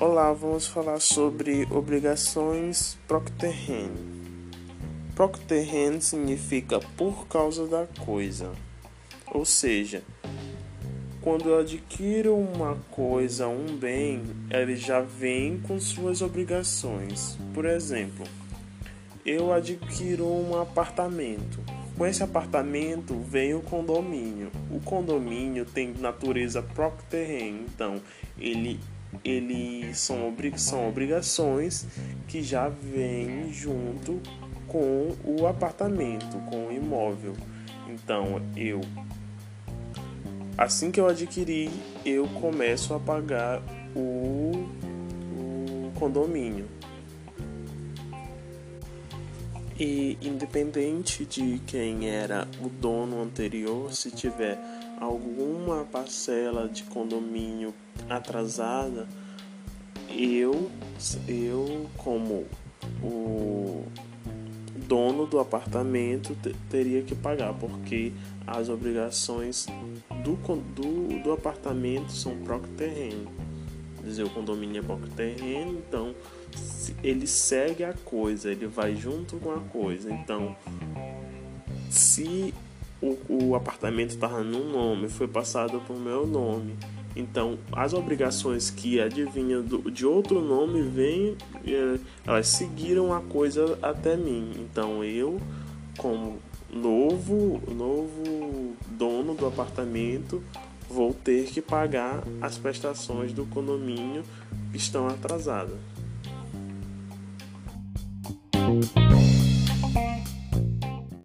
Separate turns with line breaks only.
lá, vamos falar sobre obrigações procterrene. Procterrene significa por causa da coisa. Ou seja, quando eu adquiro uma coisa, um bem, ele já vem com suas obrigações. Por exemplo, eu adquiro um apartamento. Com esse apartamento vem o condomínio. O condomínio tem natureza procterrene, então ele ele são, são obrigações que já vêm junto com o apartamento, com o imóvel. Então eu assim que eu adquiri, eu começo a pagar o, o condomínio. E independente de quem era o dono anterior, se tiver alguma parcela de condomínio atrasada, eu, eu como o dono do apartamento teria que pagar, porque as obrigações do, do, do apartamento são próprio terreno. Dizer, o condomínio é próprio terreno, então ele segue a coisa, ele vai junto com a coisa. Então, se o, o apartamento estava no nome, foi passado para o meu nome. Então, as obrigações que adivinham do, de outro nome vêm, é, elas seguiram a coisa até mim. Então, eu, como novo, novo dono do apartamento, vou ter que pagar as prestações do condomínio que estão atrasadas.